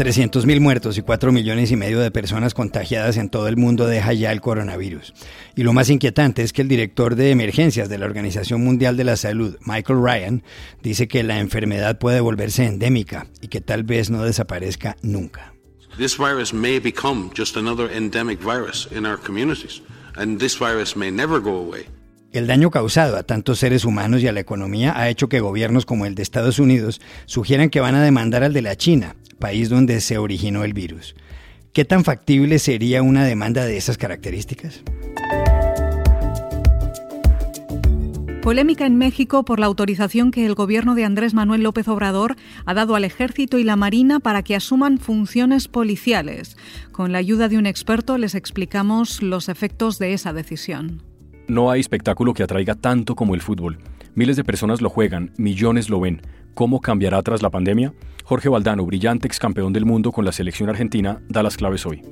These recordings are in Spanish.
300.000 muertos y 4 millones y medio de personas contagiadas en todo el mundo deja ya el coronavirus. Y lo más inquietante es que el director de emergencias de la Organización Mundial de la Salud, Michael Ryan, dice que la enfermedad puede volverse endémica y que tal vez no desaparezca nunca. This virus may become just another endemic virus in our communities, and this virus may never go away. El daño causado a tantos seres humanos y a la economía ha hecho que gobiernos como el de Estados Unidos sugieran que van a demandar al de la China país donde se originó el virus. ¿Qué tan factible sería una demanda de esas características? Polémica en México por la autorización que el gobierno de Andrés Manuel López Obrador ha dado al ejército y la marina para que asuman funciones policiales. Con la ayuda de un experto les explicamos los efectos de esa decisión. No hay espectáculo que atraiga tanto como el fútbol. Miles de personas lo juegan, millones lo ven. ¿Cómo cambiará tras la pandemia? Jorge Valdano, brillante ex campeón del mundo con la selección argentina, da las claves hoy.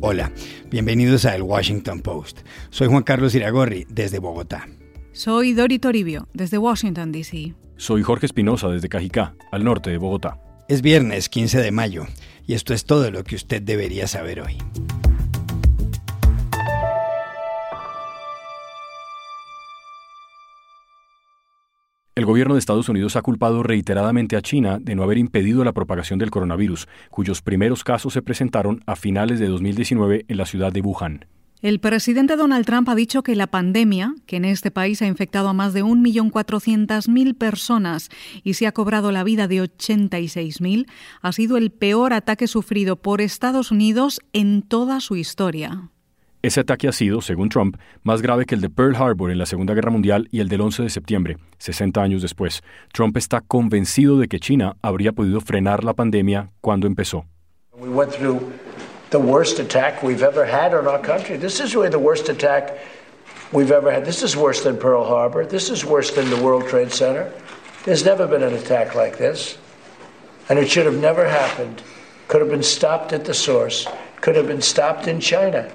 Hola, bienvenidos a El Washington Post. Soy Juan Carlos Iragorri, desde Bogotá. Soy Dori Toribio, desde Washington, D.C. Soy Jorge Espinosa, desde Cajicá, al norte de Bogotá. Es viernes 15 de mayo, y esto es todo lo que usted debería saber hoy. El gobierno de Estados Unidos ha culpado reiteradamente a China de no haber impedido la propagación del coronavirus, cuyos primeros casos se presentaron a finales de 2019 en la ciudad de Wuhan. El presidente Donald Trump ha dicho que la pandemia, que en este país ha infectado a más de 1.400.000 personas y se ha cobrado la vida de 86.000, ha sido el peor ataque sufrido por Estados Unidos en toda su historia. Ese ataque ha sido, según Trump, más grave que el de Pearl Harbor en la Segunda Guerra Mundial y el del 11 de septiembre, 60 años después. Trump está convencido de que China habría podido frenar la pandemia cuando empezó. We went through the worst attack we've ever had on our country. This is really the worst attack we've ever had. This is worse than Pearl Harbor. This is worse than the World Trade Center. There's never been an attack like this. And it should have never happened. Could have been stopped at the source. Could have been stopped in China.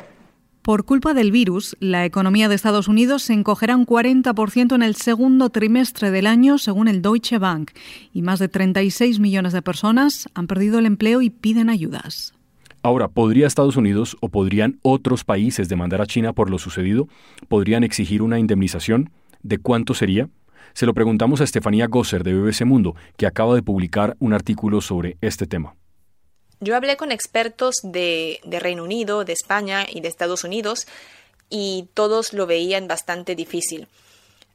Por culpa del virus, la economía de Estados Unidos se encogerá un 40% en el segundo trimestre del año, según el Deutsche Bank, y más de 36 millones de personas han perdido el empleo y piden ayudas. Ahora, ¿podría Estados Unidos o podrían otros países demandar a China por lo sucedido? ¿Podrían exigir una indemnización? ¿De cuánto sería? Se lo preguntamos a Estefanía Gosser de BBC Mundo, que acaba de publicar un artículo sobre este tema. Yo hablé con expertos de, Reino Unido, de España y de Estados Unidos y todos lo veían bastante difícil.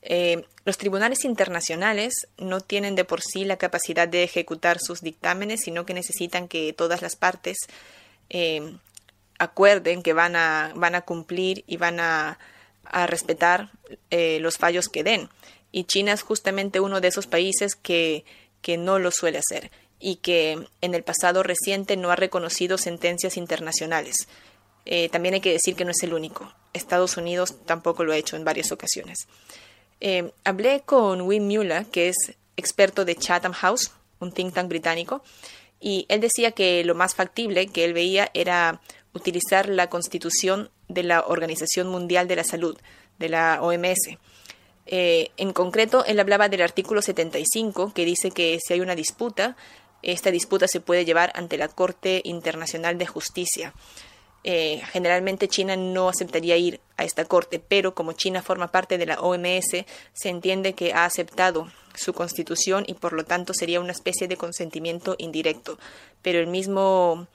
Eh, los tribunales internacionales no tienen de por sí la capacidad de ejecutar sus dictámenes, sino que necesitan que todas las partes eh, acuerden que van a, van a cumplir y van a, respetar eh, los fallos que den. Y China es justamente uno de esos países que, que no lo suele hacer y que en el pasado reciente no ha reconocido sentencias internacionales. Eh, también hay que decir que no es el único. Estados Unidos tampoco lo ha hecho en varias ocasiones. Eh, hablé con Wim Mueller, que es experto de Chatham House, un think tank británico, y él decía que lo más factible que él veía era utilizar la constitución de la Organización Mundial de la Salud, de la OMS. Eh, en concreto, él hablaba del artículo 75, que dice que si hay una disputa, esta disputa se puede llevar ante la Corte Internacional de Justicia. Eh, generalmente China no aceptaría ir a esta corte, pero como China forma parte de la OMS, se entiende que ha aceptado su constitución y por lo tanto sería una especie de consentimiento indirecto. Pero el mismo,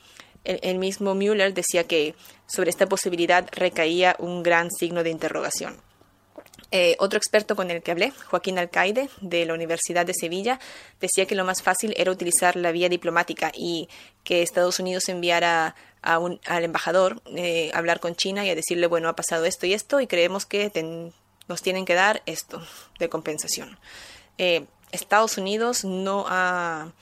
el mismo Mueller decía que sobre esta posibilidad recaía un gran signo de interrogación. Eh, otro experto con el que hablé, Joaquín Alcaide, de la Universidad de Sevilla, decía que lo más fácil era utilizar la vía diplomática y que Estados Unidos enviara a un, al embajador eh, a hablar con China y a decirle, bueno, ha pasado esto y esto y creemos que nos tienen que dar esto de compensación. Eh, Estados Unidos no ha,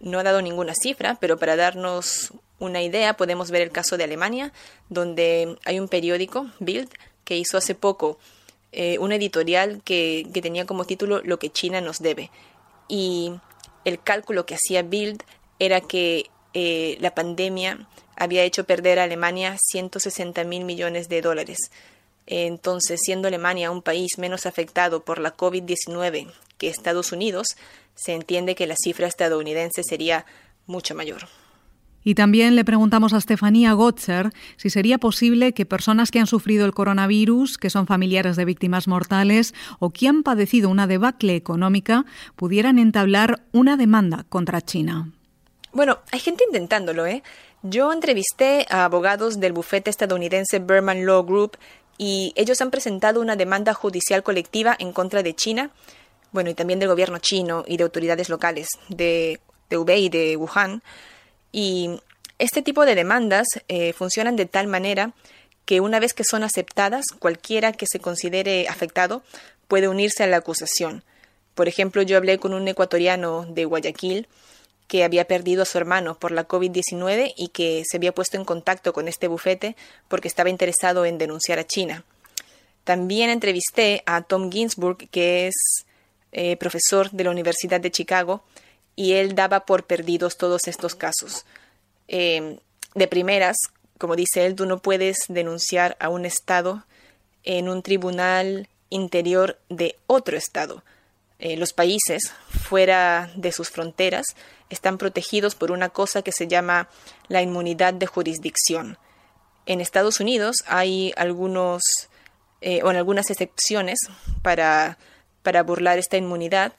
no ha dado ninguna cifra, pero para darnos una idea podemos ver el caso de Alemania, donde hay un periódico, Bild, que hizo hace poco eh, un editorial que, tenía como título Lo que China nos debe. Y el cálculo que hacía Bild era que eh, la pandemia había hecho perder a Alemania 160 mil millones de dólares. Entonces, siendo Alemania un país menos afectado por la COVID-19 que Estados Unidos, se entiende que la cifra estadounidense sería mucho mayor. Y también le preguntamos a Estefanía Gotzer si sería posible que personas que han sufrido el coronavirus, que son familiares de víctimas mortales o que han padecido una debacle económica, pudieran entablar una demanda contra China. Bueno, hay gente intentándolo, ¿eh? Yo entrevisté a abogados del bufete estadounidense Berman Law Group y ellos han presentado una demanda judicial colectiva en contra de China, bueno, y también del gobierno chino y de autoridades locales de, de Hubei y de Wuhan, y este tipo de demandas eh, funcionan de tal manera que una vez que son aceptadas, cualquiera que se considere afectado puede unirse a la acusación. Por ejemplo, yo hablé con un ecuatoriano de Guayaquil que había perdido a su hermano por la COVID-19 y que se había puesto en contacto con este bufete porque estaba interesado en denunciar a China. También entrevisté a Tom Ginsburg, que es eh, profesor de la Universidad de Chicago, y él daba por perdidos todos estos casos. Eh, de primeras, como dice él, tú no puedes denunciar a un Estado en un tribunal interior de otro Estado. Eh, los países fuera de sus fronteras están protegidos por una cosa que se llama la inmunidad de jurisdicción. En Estados Unidos hay algunos eh, o en algunas excepciones para, para burlar esta inmunidad,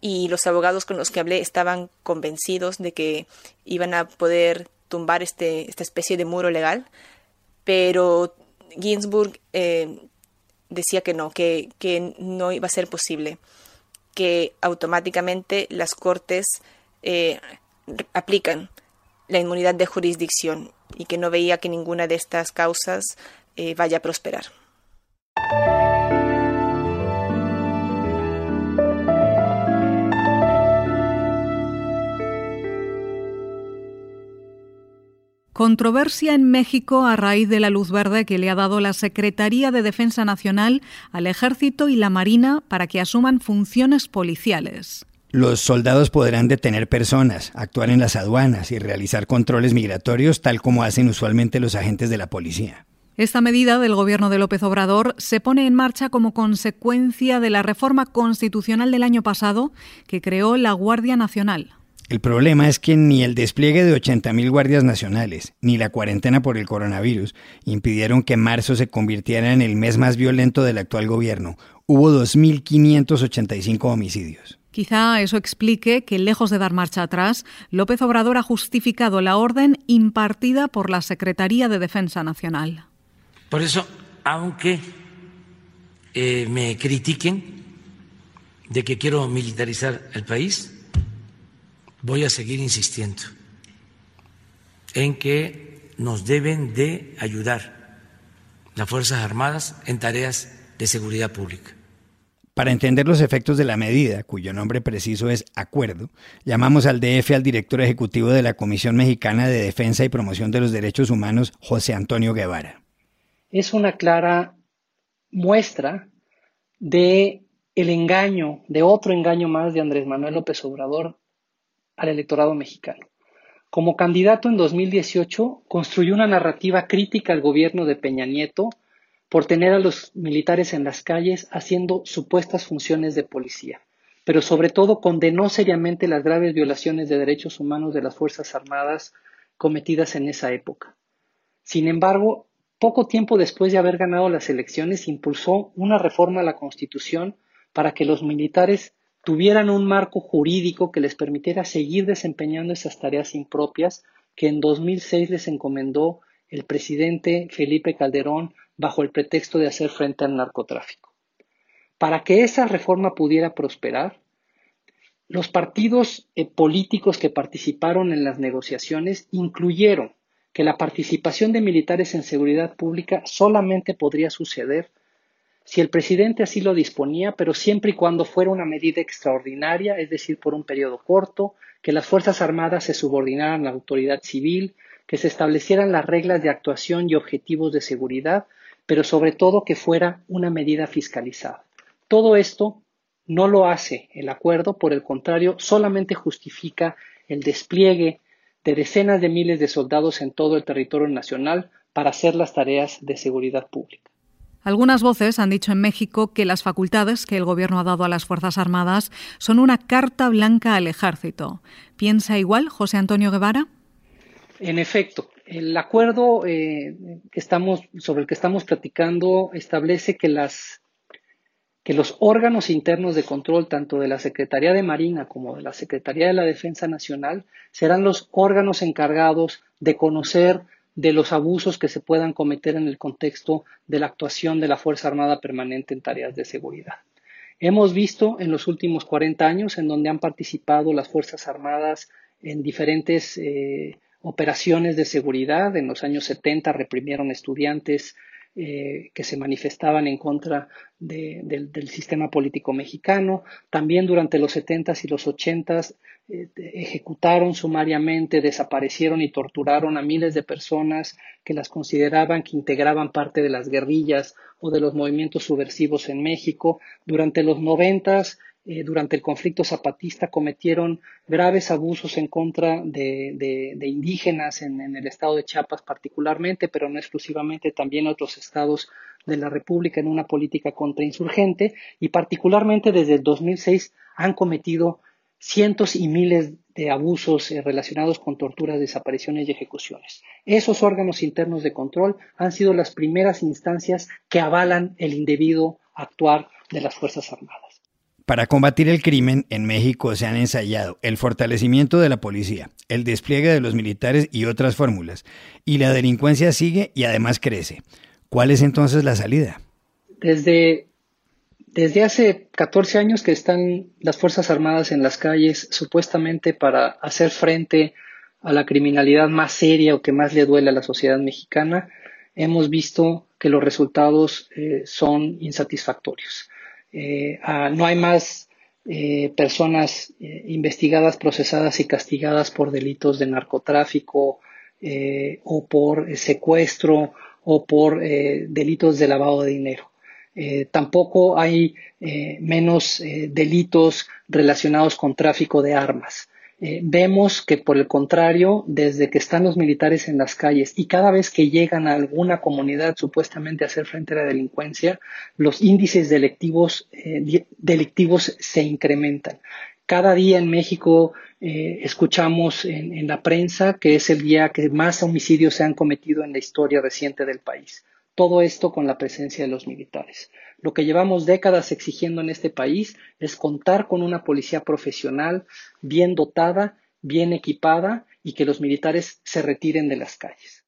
y los abogados con los que hablé estaban convencidos de que iban a poder tumbar este, esta especie de muro legal, pero Ginsburg eh, decía que no, que, que, no iba a ser posible, que automáticamente las cortes eh, aplican la inmunidad de jurisdicción y que no veía que ninguna de estas causas eh, vaya a prosperar. Controversia en México a raíz de la luz verde que le ha dado la Secretaría de Defensa Nacional al Ejército y la Marina para que asuman funciones policiales. Los soldados podrán detener personas, actuar en las aduanas y realizar controles migratorios tal como hacen usualmente los agentes de la policía. Esta medida del gobierno de López Obrador se pone en marcha como consecuencia de la reforma constitucional del año pasado que creó la Guardia Nacional. El problema es que ni el despliegue de 80.000 guardias nacionales, ni la cuarentena por el coronavirus impidieron que marzo se convirtiera en el mes más violento del actual gobierno. Hubo 2.585 homicidios. Quizá eso explique que, lejos de dar marcha atrás, López Obrador ha justificado la orden impartida por la Secretaría de Defensa Nacional. Por eso, aunque eh, me critiquen de que quiero militarizar el país, voy a seguir insistiendo en que nos deben de ayudar las Fuerzas Armadas en tareas de seguridad pública. Para entender los efectos de la medida, cuyo nombre preciso es acuerdo, llamamos al DF al director ejecutivo de la Comisión Mexicana de Defensa y Promoción de los Derechos Humanos, José Antonio Guevara. Es una clara muestra de el engaño, de otro engaño más de Andrés Manuel López Obrador al electorado mexicano. Como candidato en 2018, construyó una narrativa crítica al gobierno de Peña Nieto por tener a los militares en las calles haciendo supuestas funciones de policía, pero sobre todo condenó seriamente las graves violaciones de derechos humanos de las Fuerzas Armadas cometidas en esa época. Sin embargo, poco tiempo después de haber ganado las elecciones, impulsó una reforma a la Constitución para que los militares tuvieran un marco jurídico que les permitiera seguir desempeñando esas tareas impropias que en 2006 les encomendó el presidente Felipe Calderón bajo el pretexto de hacer frente al narcotráfico. Para que esa reforma pudiera prosperar, los partidos eh, políticos que participaron en las negociaciones incluyeron que la participación de militares en seguridad pública solamente podría suceder si el presidente así lo disponía, pero siempre y cuando fuera una medida extraordinaria, es decir, por un periodo corto, que las Fuerzas Armadas se subordinaran a la autoridad civil, que se establecieran las reglas de actuación y objetivos de seguridad, pero sobre todo que fuera una medida fiscalizada. Todo esto no lo hace el acuerdo, por el contrario, solamente justifica el despliegue de decenas de miles de soldados en todo el territorio nacional para hacer las tareas de seguridad pública. Algunas voces han dicho en México que las facultades que el Gobierno ha dado a las Fuerzas Armadas son una carta blanca al ejército. ¿Piensa igual José Antonio Guevara? En efecto, el acuerdo eh, sobre el que estamos platicando establece que, que los órganos internos de control, tanto de la Secretaría de Marina como de la Secretaría de la Defensa Nacional, serán los órganos encargados de conocer de los abusos que se puedan cometer en el contexto de la actuación de la Fuerza Armada Permanente en tareas de seguridad. Hemos visto en los últimos 40 años en donde han participado las Fuerzas Armadas en diferentes eh, operaciones de seguridad. En los años 70 reprimieron estudiantes eh, que se manifestaban en contra del sistema político mexicano. También durante los 70s y los 80s eh, ejecutaron sumariamente, desaparecieron y torturaron a miles de personas que las consideraban que integraban parte de las guerrillas o de los movimientos subversivos en México. Durante los noventas eh, durante el conflicto zapatista cometieron graves abusos en contra de, indígenas en, el estado de Chiapas particularmente, pero no exclusivamente, también otros estados de la República en una política contrainsurgente y particularmente desde el 2006 han cometido cientos y miles de abusos eh, relacionados con torturas, desapariciones y ejecuciones. Esos órganos internos de control han sido las primeras instancias que avalan el indebido actuar de las Fuerzas Armadas. Para combatir el crimen, en México se han ensayado el fortalecimiento de la policía, el despliegue de los militares y otras fórmulas. Y la delincuencia sigue y además crece. ¿Cuál es entonces la salida? Desde, desde hace 14 años que están las Fuerzas Armadas en las calles supuestamente para hacer frente a la criminalidad más seria o que más le duele a la sociedad mexicana, hemos visto que los resultados eh, son insatisfactorios. Eh, no hay más eh, personas eh, investigadas, procesadas y castigadas por delitos de narcotráfico o por secuestro o por delitos de lavado de dinero. tampoco hay menos delitos relacionados con tráfico de armas. Eh, vemos que por el contrario, desde que están los militares en las calles y cada vez que llegan a alguna comunidad supuestamente a hacer frente a la delincuencia, los índices delictivos, eh, delictivos se incrementan. Cada día en México eh, escuchamos en la prensa que es el día que más homicidios se han cometido en la historia reciente del país. Todo esto con la presencia de los militares. Lo que llevamos décadas exigiendo en este país es contar con una policía profesional, bien dotada, bien equipada y que los militares se retiren de las calles.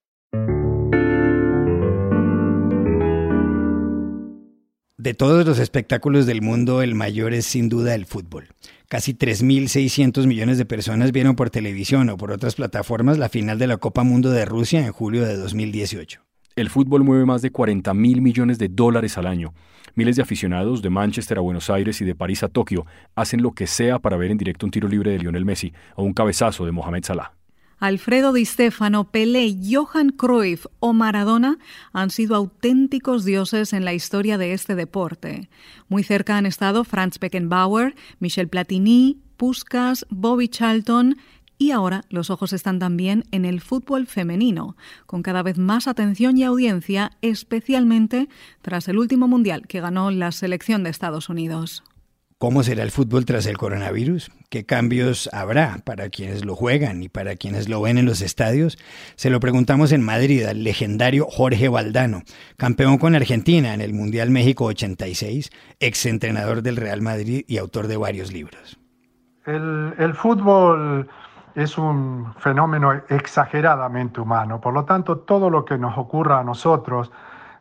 De todos los espectáculos del mundo, el mayor es sin duda el fútbol. Casi 3.600 millones de personas vieron por televisión o por otras plataformas la final de la Copa Mundo de Rusia en julio de 2018. El fútbol mueve más de 40 mil millones de dólares al año. Miles de aficionados de Manchester a Buenos Aires y de París a Tokio hacen lo que sea para ver en directo un tiro libre de Lionel Messi o un cabezazo de Mohamed Salah. Alfredo Di Stefano, Pelé, Johan Cruyff o Maradona han sido auténticos dioses en la historia de este deporte. Muy cerca han estado Franz Beckenbauer, Michel Platini, Puskas, Bobby Charlton y ahora los ojos están también en el fútbol femenino, con cada vez más atención y audiencia, especialmente tras el último mundial que ganó la selección de Estados Unidos. ¿Cómo será el fútbol tras el coronavirus? ¿Qué cambios habrá para quienes lo juegan y para quienes lo ven en los estadios? Se lo preguntamos en Madrid al legendario Jorge Valdano, campeón con Argentina en el Mundial México 86, exentrenador del Real Madrid y autor de varios libros. El, el fútbol es un fenómeno exageradamente humano. Por lo tanto, todo lo que nos ocurra a nosotros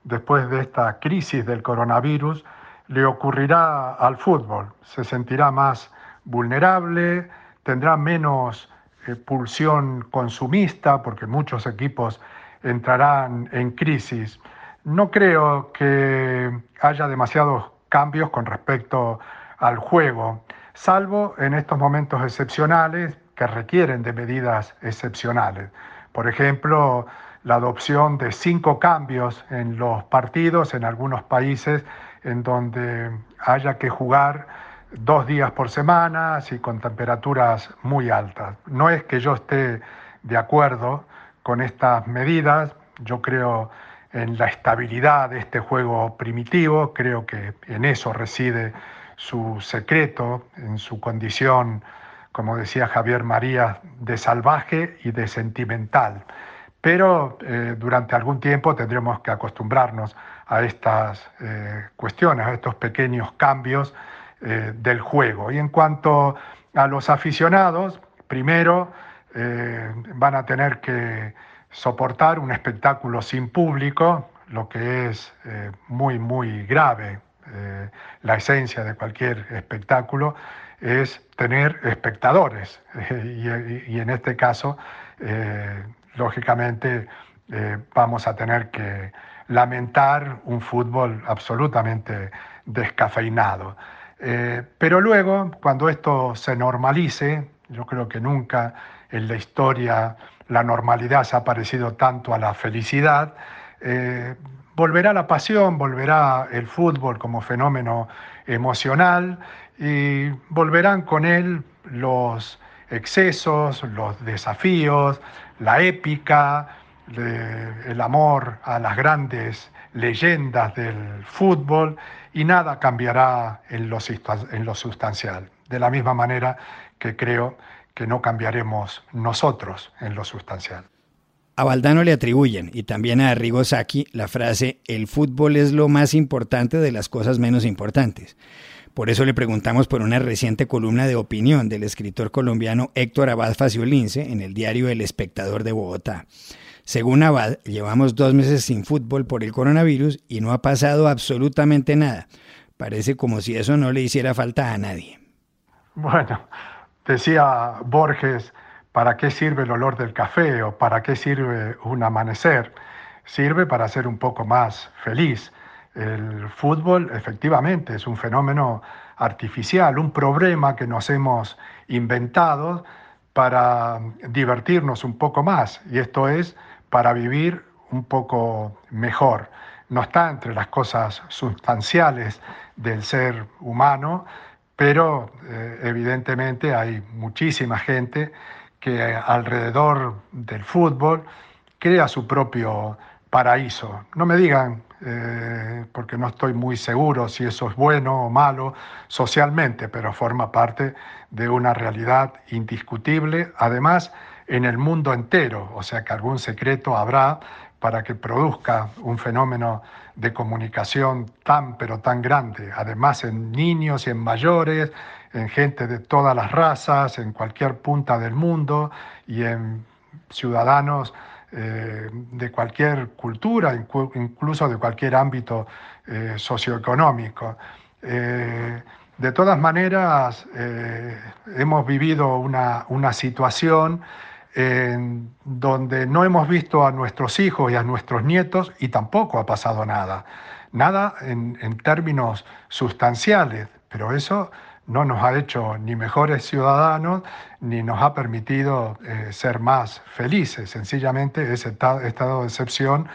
después de esta crisis del coronavirus le ocurrirá al fútbol. Se sentirá más vulnerable, tendrá menos eh, pulsión consumista porque muchos equipos entrarán en crisis. No creo que haya demasiados cambios con respecto al juego, salvo en estos momentos excepcionales que requieren de medidas excepcionales. Por ejemplo, la adopción de cinco cambios en los partidos en algunos países en donde haya que jugar dos días por semana y con temperaturas muy altas. No es que yo esté de acuerdo con estas medidas, yo creo en la estabilidad de este juego primitivo, creo que en eso reside su secreto, en su condición, como decía Javier María, de salvaje y de sentimental. Pero eh, durante algún tiempo tendremos que acostumbrarnos a estas eh, cuestiones, a estos pequeños cambios eh, del juego. Y en cuanto a los aficionados, primero van a tener que soportar un espectáculo sin público, lo que es muy, muy grave. la esencia de cualquier espectáculo es tener espectadores y, en este caso lógicamente eh, vamos a tener que lamentar un fútbol absolutamente descafeinado. Eh, pero luego, cuando esto se normalice, yo creo que nunca en la historia la normalidad se ha parecido tanto a la felicidad, eh, volverá la pasión, volverá el fútbol como fenómeno emocional y volverán con él los excesos, los desafíos, la épica, el amor a las grandes leyendas del fútbol y nada cambiará en lo, en lo sustancial. De la misma manera que creo que no cambiaremos nosotros en lo sustancial. A Valdano le atribuyen, y también a Arrigo la frase el fútbol es lo más importante de las cosas menos importantes. Por eso le preguntamos por una reciente columna de opinión del escritor colombiano Héctor Abad Faciolince en el diario El Espectador de Bogotá. Según Abad, llevamos dos meses sin fútbol por el coronavirus y no ha pasado absolutamente nada. Parece como si eso no le hiciera falta a nadie. Bueno, decía Borges, ¿para qué sirve el olor del café o para qué sirve un amanecer? Sirve para ser un poco más feliz. El fútbol efectivamente es un fenómeno artificial, un problema que nos hemos inventado para divertirnos un poco más y esto es para vivir un poco mejor. No está entre las cosas sustanciales del ser humano, pero eh, evidentemente hay muchísima gente que alrededor del fútbol crea su propio paraíso. No me digan eh, porque no estoy muy seguro si eso es bueno o malo socialmente, pero forma parte de una realidad indiscutible, además en el mundo entero, o sea que algún secreto habrá para que produzca un fenómeno de comunicación tan pero tan grande, además en niños y en mayores, en gente de todas las razas, en cualquier punta del mundo y en ciudadanos eh, de cualquier cultura, incluso de cualquier ámbito eh, socioeconómico. Eh, de todas maneras, hemos vivido una, situación en donde no hemos visto a nuestros hijos y a nuestros nietos y tampoco ha pasado nada. Nada en, en términos sustanciales, pero eso no nos ha hecho ni mejores ciudadanos ni nos ha permitido eh, ser más felices. Sencillamente ese estado de excepción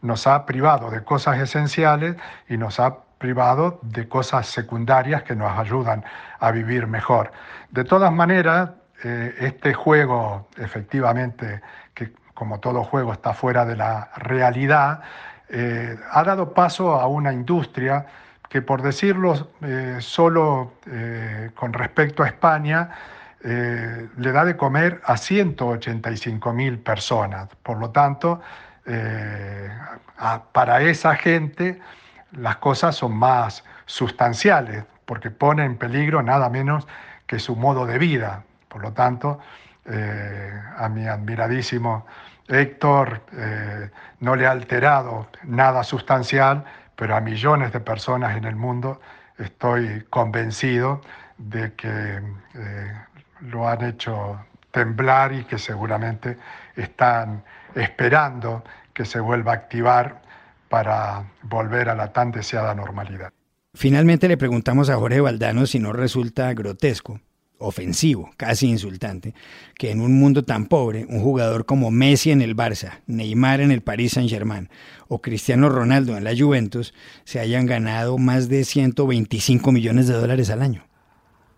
nos ha privado de cosas esenciales y nos ha privado de cosas secundarias que nos ayudan a vivir mejor. De todas maneras, eh, este juego, efectivamente, que como todo juego está fuera de la realidad, eh, ha dado paso a una industria que por decirlo eh, solo eh, con respecto a España, eh, le da de comer a 185 mil personas. Por lo tanto, para esa gente las cosas son más sustanciales, porque pone en peligro nada menos que su modo de vida. Por lo tanto, a mi admiradísimo Héctor no le ha alterado nada sustancial, pero a millones de personas en el mundo estoy convencido de que eh, lo han hecho temblar y que seguramente están esperando que se vuelva a activar para volver a la tan deseada normalidad. Finalmente le preguntamos a Jorge Valdano si no resulta grotesco, ofensivo, casi insultante, que en un mundo tan pobre, un jugador como Messi en el Barça, Neymar en el Paris Saint-Germain o Cristiano Ronaldo en la Juventus se hayan ganado más de 125 millones de dólares al año.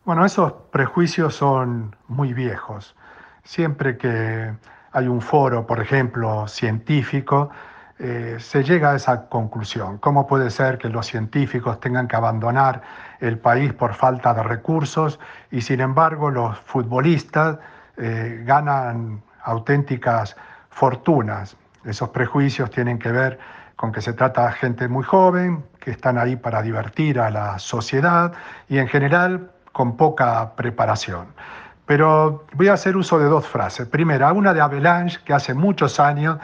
Bueno, esos prejuicios son muy viejos. Siempre que hay un foro, por ejemplo, científico, eh, se llega a esa conclusión. ¿Cómo puede ser que los científicos tengan que abandonar el país por falta de recursos y sin embargo los futbolistas eh, ganan auténticas fortunas? Esos prejuicios tienen que ver con que se trata de gente muy joven, que están ahí para divertir a la sociedad y en general con poca preparación. Pero voy a hacer uso de dos frases. Primera, una de Avalanche, que hace muchos años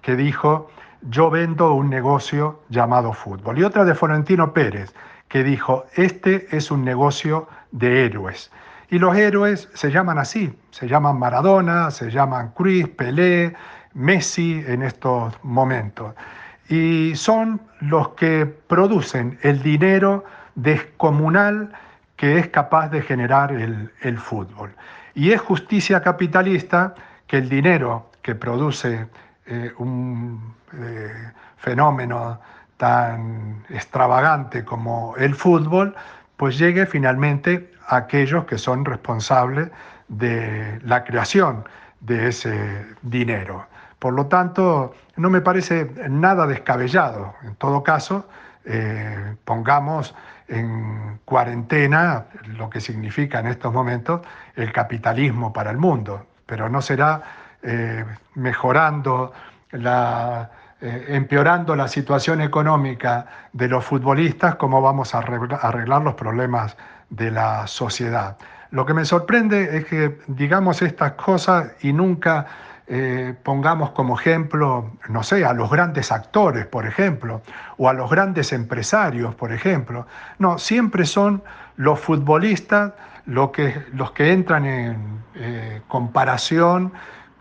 que dijo, yo vendo un negocio llamado fútbol. Y otra de Florentino Pérez, que dijo, este es un negocio de héroes. Y los héroes se llaman así, se llaman Maradona, se llaman Cruz, Pelé, Messi en estos momentos. Y son los que producen el dinero descomunal que es capaz de generar el, el fútbol. Y es justicia capitalista que el dinero que produce eh, un eh, fenómeno tan extravagante como el fútbol, pues llegue finalmente a aquellos que son responsables de la creación de ese dinero. Por lo tanto, no me parece nada descabellado. En todo caso, eh, pongamos en cuarentena lo que significa en estos momentos el capitalismo para el mundo, pero no será eh, mejorando, la, eh, empeorando la situación económica de los futbolistas, como vamos a arreglar los problemas de la sociedad. Lo que me sorprende es que digamos estas cosas y nunca eh, pongamos como ejemplo, no sé, a los grandes actores, por ejemplo, o a los grandes empresarios, por ejemplo. No, siempre son los futbolistas que, los que entran en comparación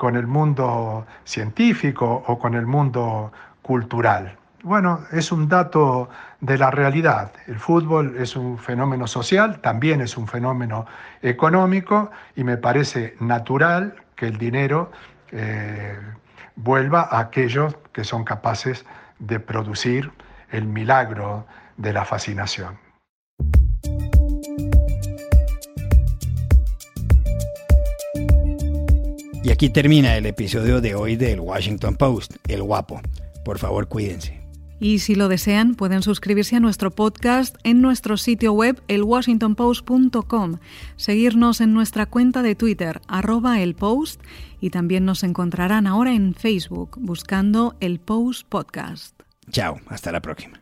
con el mundo científico o con el mundo cultural. Bueno, es un dato de la realidad. El fútbol es un fenómeno social, también es un fenómeno económico y me parece natural que el dinero eh, vuelva a aquellos que son capaces de producir el milagro de la fascinación. Aquí termina el episodio de hoy del Washington Post, El Guapo. Por favor, cuídense. Y si lo desean, pueden suscribirse a nuestro podcast en nuestro sitio web elwashingtonpost.com, seguirnos en nuestra cuenta de Twitter, arroba el post, y también nos encontrarán ahora en Facebook buscando el Post Podcast. Chao, hasta la próxima.